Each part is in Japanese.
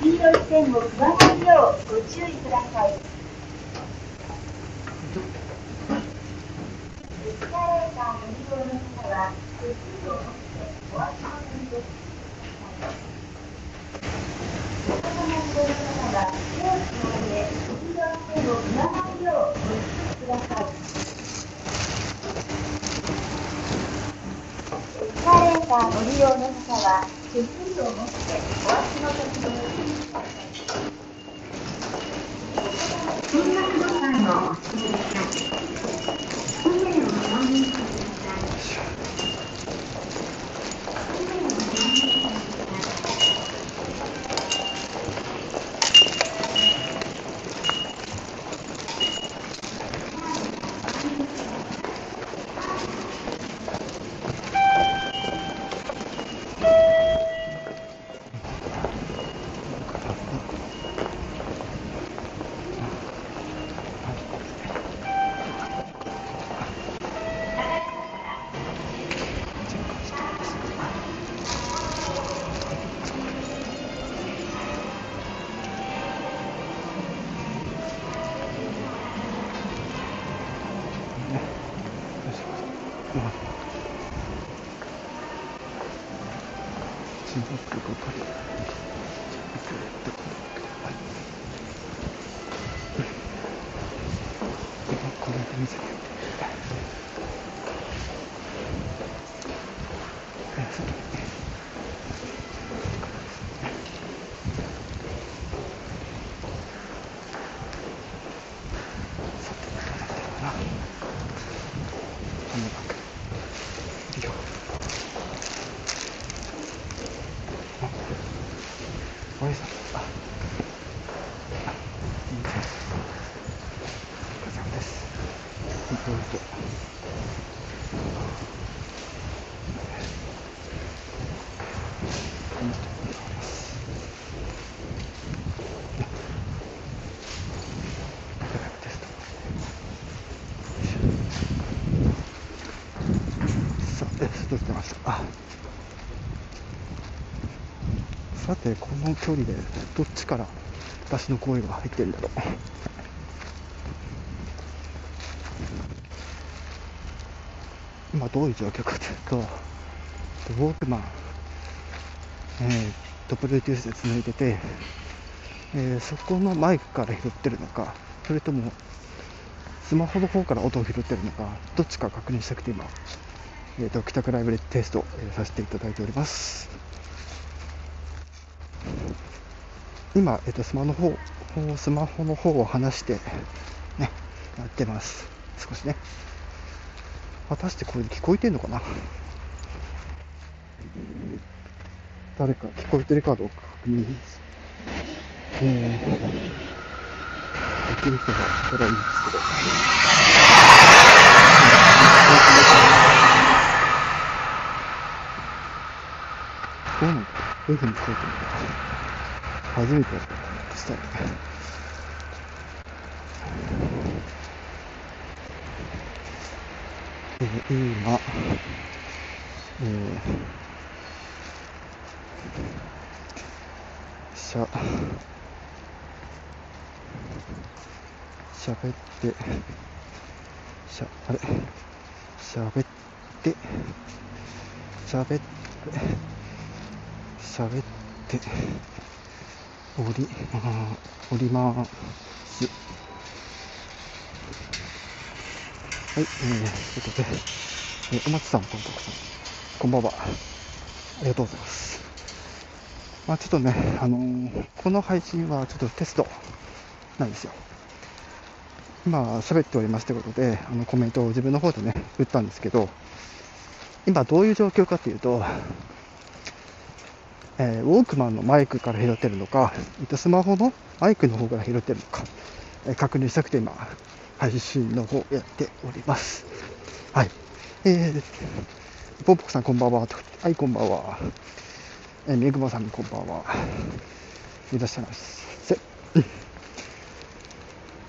黄色い線を踏まないようご注意ください。エスカレーターの利用の方は、手数料を持ってお足元にご注意ください。お子様のご利用の方は、手をつないで黄色い線を踏まないようご注意ください。エスカレーターご利用の方は、手すりを持ってお足元にご注意ください。進学ボタンを押してください。船をお乗りください。これで見せてさてどうなってるかなこんな感じいいよご挨拶ああいいですお疲れ様ですどうぞこの人に変わりますドライブテストさてこの距離でどっちから私の声が入ってるんだろう。どういう状況かというとウォークマン、えー、と Bluetooth で繋いでて、えーそこのマイクから拾ってるのかそれともスマホの方から音を拾ってるのかどっちか確認したくて今、えー、と帰宅ライブでテスト、えーさせていただいております今、えっと、スマホの方スマホの方を離して、ね、やってます。少しね。果たしてこれで聞こえてんのかな？誰か聞こえてるかどうか。確認です。えー、できる人がいたらいいんですけど。どうなんだどういうふうに聞こえてるのか。初めてしたね。えー今、えー、しゃ、しゃ。べって、しゃ、あれ、しゃべって、しゃべって、しゃべって、降り、あー降ります。はい、えー、ということで、えーお松さん、ポンポコさん、こんばんは。ありがとうございます。まあちょっとね、あのーこの配信はちょっとテストなんですよ。今、喋っておりますということで、あのコメントを自分の方でね、打ったんですけど、今どういう状況かというと、えーウォークマンのマイクから拾ってるのか、えっとスマホのマイクの方から拾ってるのか、えー確認したくて今、配信の方やっております。はい。えー、ポンポコさんこんばんは。はい、こんばんは。えー、めぐまさんこんばんは。いらっしゃいませ。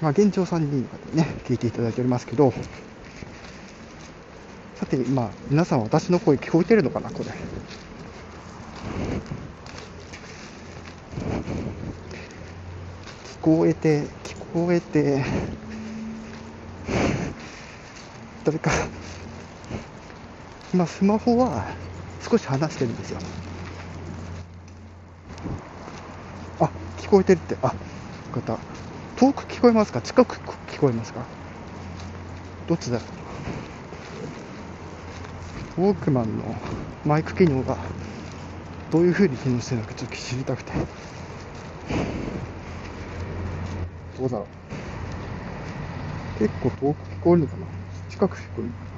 まあ、現状3人の方にね、聞いていただいておりますけど、さて、まあ、皆さん私の声聞こえてるのかな、これ。聞こえて、聞こえて、誰か、今スマホは少し離してるんですよ。あ、聞こえてるって、あ、よた。遠く聞こえますか？近く聞こえますか？どっちだろう？ウォークマンのマイク機能がどういう風に機能してるのかちょっと知りたくて。どうだろう？結構遠く聞こえるのかな？近く聞こえるのかな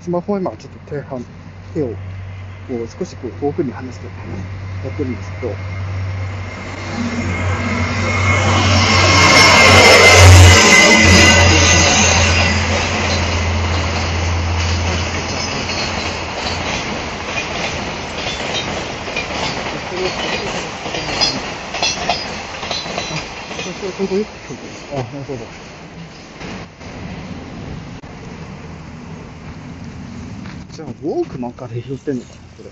スマホは今ちょっと手半手をこう少しこう遠くに離してやってるんですけど。私はちょうどよく聞こえてます。あ、なるほど。じゃあ、ウォークマンから拾ってんのかな、これ。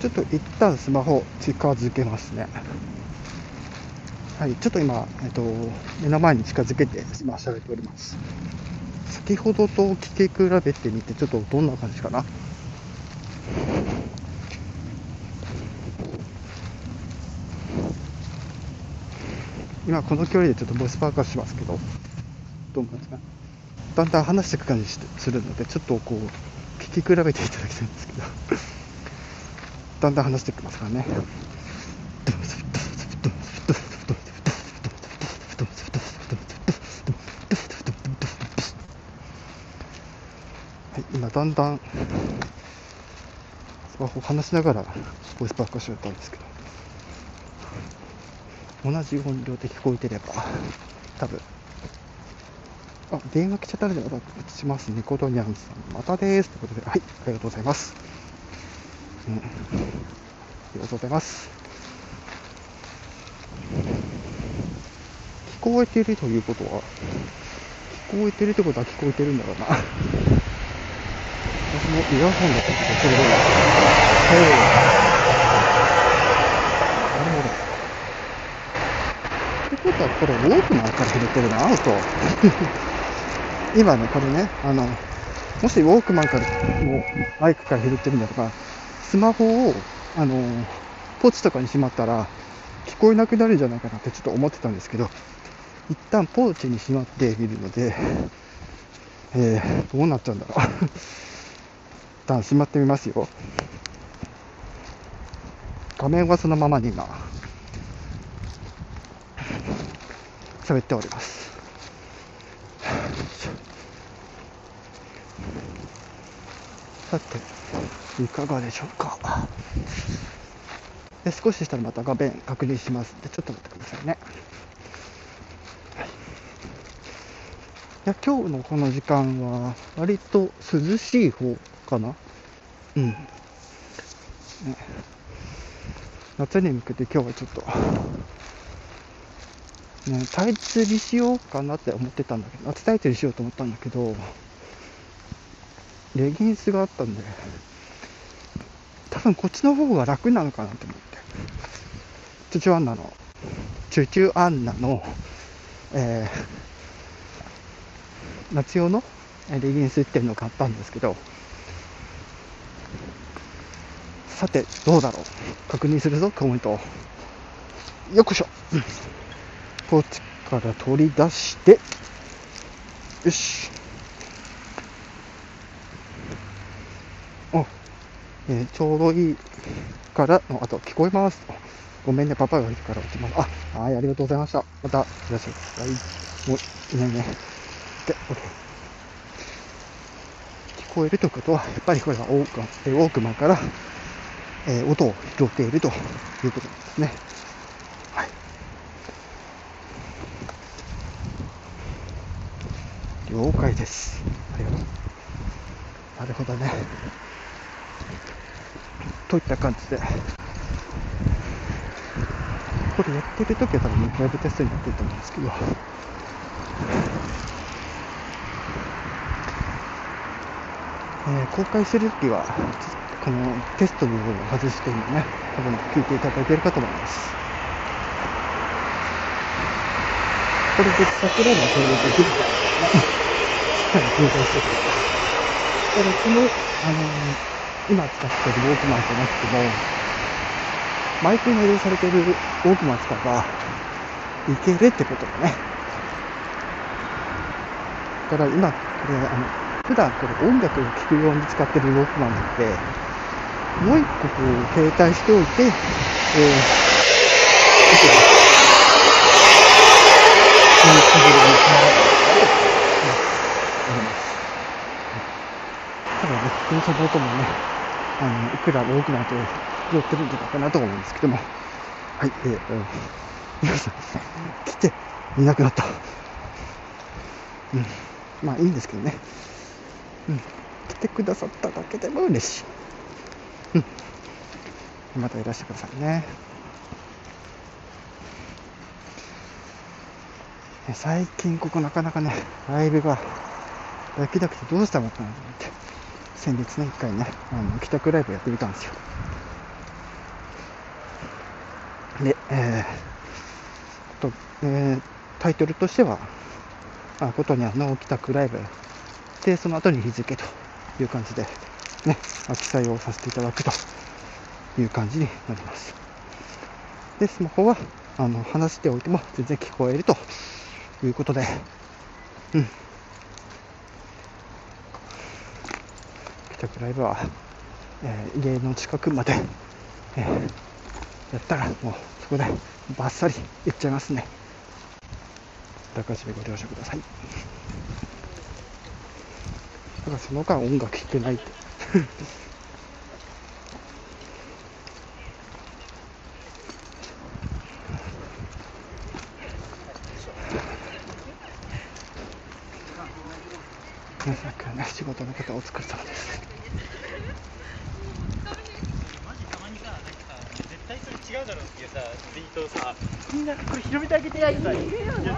ちょっと一旦スマホ近づけますね。はい、ちょっと今、えっと、目の前に近づけて今喋っております。先ほどと聞き比べてみて、ちょっとどんな感じかな。今この距離でちょっとボイスパーカーしますけど、どうなんですかだんだん話していく感じするので、ちょっとこう、聞き比べていただきたいんですけど、だんだん話していきますからね。はい、今だんだん、スマホを話しながらボイスパーカーしようとったんですけど、同じ音量で聞こえてれば、多分。あ、電話来ちゃったのでまたします。ニコドニャンさん、またです。ということで、はい、ありがとうございます。うん、ありがとうございます。聞こえてるということは、聞こえてるってことは聞こえてるんだろうな。私もイヤホンだったけど、それでも。はい。なるほど。ってことは、これ、ウォークマンから拾ってるな、音。今ね、これね、あの、もしウォークマンから、もう、マイクから拾ってるんだとか、スマホを、あの、ポチとかにしまったら、聞こえなくなるんじゃないかなってちょっと思ってたんですけど、一旦ポーチにしまっているので、えー、どうなっちゃうんだろう。一旦しまってみますよ。画面はそのままに今、喋っております。さて、いかがでしょうか？で少ししたらまた画面確認しますで、ちょっと待ってくださいね。はい、いや今日のこの時間は、割と涼しい方かな？うん。ね、夏に向けて今日はちょっと、ね、タイツにしようかなって思ってたんだけど、夏タイツにしようと思ったんだけど、レギンスがあったんで、多分こっちの方が楽なのかなと思って。チュチュアンナの、チュチュアンナの、えー、夏用のレギンスっていうのを買ったんですけど、さて、どうだろう確認するぞ、コメント。よっこいしょ。ポーチから取り出して、よし。あ、えーちょうどいいからの、あと聞こえます。ごめんね、パパがいるから落ちます。あ、はい、ありがとうございました。また、いらっしゃい。はい、もう、いないね。で、OK。聞こえるということは、やっぱりこれがオークマン、えーウォークマンから、えー音を拾っているということですね。はい。了解です。ありがとう。なるほどね。といった感じで、これやってるときは多分ね、ライブテストになってると思うんですけど、えー公開するときは、このテストの部分を外してるのね、多分聞いていただいてるかと思います。これで桜もそれでできるからね。しっかり分解してくれた。ただこの、あのー今使ってるウォークマンじゃなくても、マイクに内蔵されてるウォークマン使えば、いけるってことだね。だから今、これ、あの、普段これ音楽を聴くように使ってるウォークマンなので、もう一個こう、携帯しておいて、えー、そういう感じでやります。ただね、このサポートもね、あの、いくらウォークマンと寄ってるんじゃないかなと思うんですけども、はい、えー、うん皆さん、来ていなくなった。うん。まあいいんですけどね。うん。来てくださっただけでも嬉しい。うん。またいらしてくださいね。ね最近ここなかなかね、ライブができなくてどうしたのかなと思って、先日ね、一回ね、あの、帰宅ライブやってみたんですよ。で、えー、と、えー、タイトルとしては、あ、ことにゃんの帰宅ライブで、その後に日付という感じで、ね、記載をさせていただくという感じになります。で、スマホは、あの、話しておいても全然聞こえるということで、うん。帰宅ライブは、えー家の近くまで、えーやったらもうそこでバッサリ行っちゃいますね。高橋でご了承ください。だからその間音楽聴けないって。皆さんからね、仕事の方お疲れ様です。マジたまにさ、なんかさ、絶対それ違うだろうっていうさ、ツイートをさ、みんなこれ広めてあげてや、今。言えよじゃん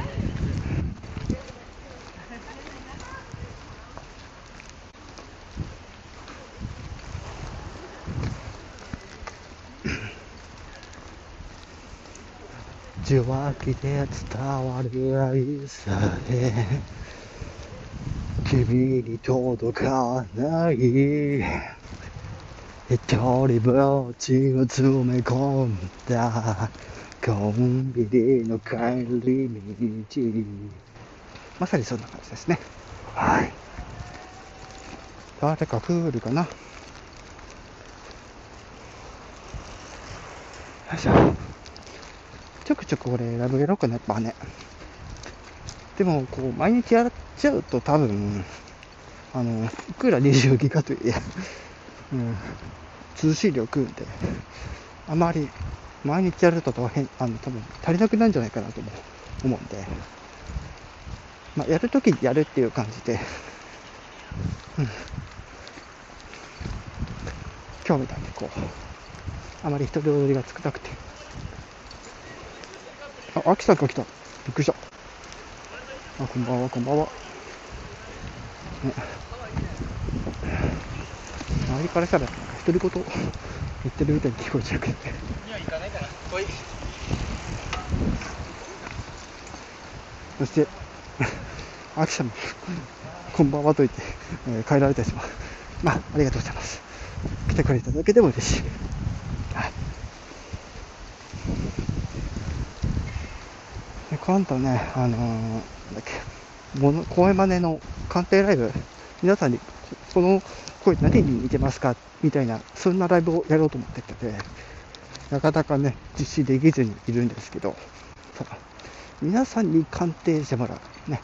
受話器で伝わる愛さえ君に届かない一人ぼっちを詰め込んだコンビニの帰り道。まさにそんな感じですね。はい。誰か来るかな。よいしょ。ちょくちょくこれラブやろうかな、やっぱね。でも、こう、毎日やっちゃうと多分、あの、いくら20ギガといえ、うん、通信量食うんで、あまり、毎日やると大変、あの、多分足りなくなるんじゃないかなとも思うんで、まあ、やるときやるっていう感じで、うん。今日みたいにこう、あまり人通りが少なくて、あ、アキさんが来た。びっくりした。あ、こんばんは、こんばんは。ね。周りからしたら、なんか独り言言ってるみたいに聞こえちゃうけどね。には行かないから。おい。そして、アキさんも、こんばんはと言って、えー帰られたりします。まあ、ありがとうございます。来てくれただけでも嬉しい。はい。で今度ね、あのーだっけ、声真似の鑑定ライブ、皆さんに、この声何に似てますか？みたいな、そんなライブをやろうと思ってて、なかなかね、実施できずにいるんですけど、ただ皆さんに鑑定してもらう。ね、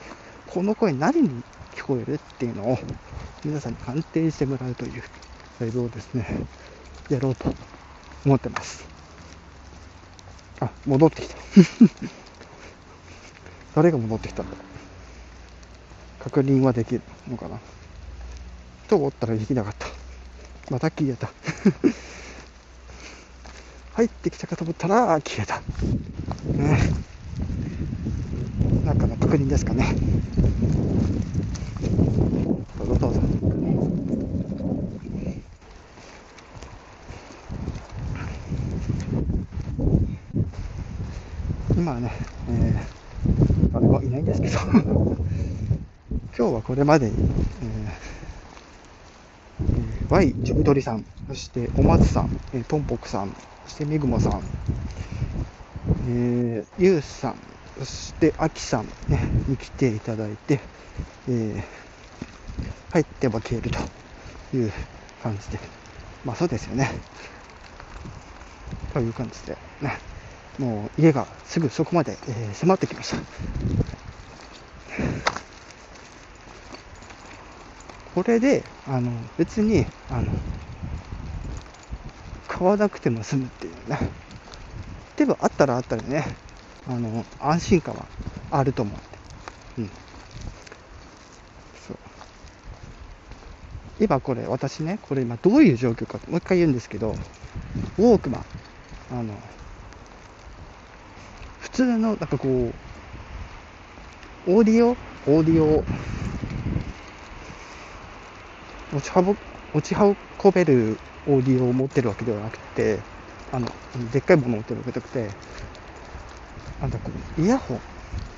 この声何に聞こえるっていうのを、皆さんに鑑定してもらうというライブをですね、やろうと思ってます。あ、戻ってきた。誰が戻ってきたんだ。確認はできるのかな。と思ったらできなかった。また消えた。入ってきたかと思ったら消えた。ね。なんかの確認ですかね。どうぞどうぞ。今はね、えー、誰もいそう 今日はこれまでに、えー、Y ジュブドリさん、そしてお松さん、えー、トンポクさん、そしてみぐもさん、えー、ゆうさん、そしてあきさん、ね、に来ていただいて、えー、入っては消えるという感じで、まあそうですよね。という感じで、ね、もう家がすぐそこまで、えー迫ってきました。これで、あの、別に、あの、買わなくても済むっていうね。でもあったらあったらね、あの、安心感はあると思うんで。うん。そう。今これ、私ね、これ今どういう状況か、もう一回言うんですけど、ウォークマン、あの、通の、なんかこう、オーディオ？オーディオ？持ち運持ち運べるオーディオを持ってるわけではなくて、あの、でっかいものを持ってるわけじゃなくて、なんだこう、イヤホン、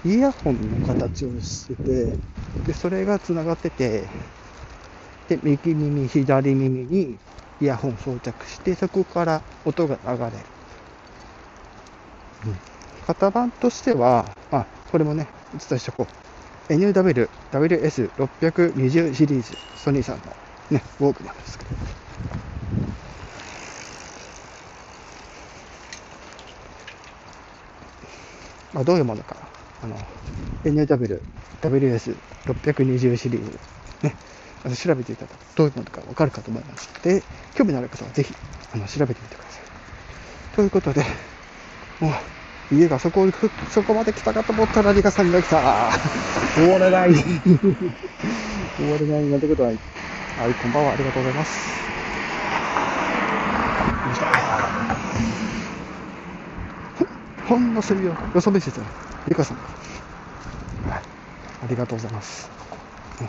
イヤホンの形をしてて、で、それが繋がってて、で、右耳、左耳にイヤホン装着して、そこから音が流れる。うん。型番としては、あ、これもね、お伝えしとこう。NW、WS620 シリーズ、ソニーさんのね、ウォークマンですけど。まあ、どういうものか、あの、NW、WS620 シリーズ、ね、あの調べていただくとどういうものかわかるかと思いますので、興味のある方はぜひ、あの、調べてみてください。ということで、もう、家がそこ、そこまで来たかと思ったらリカさんが来た。終われない。終われないなんてことは、はい、こんばんは。ありがとうございます。よいしょほんのすりを、よそ見せてる。リカさん。はい。ありがとうございます。うん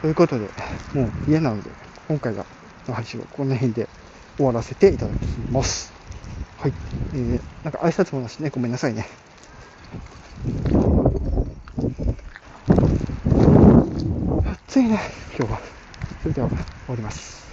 ということで、もう家なので、今回がの配信はこの辺で終わらせていただきます。はい。えー、なんか挨拶もなしね、ごめんなさいね。暑いね、今日は。それでは終わります。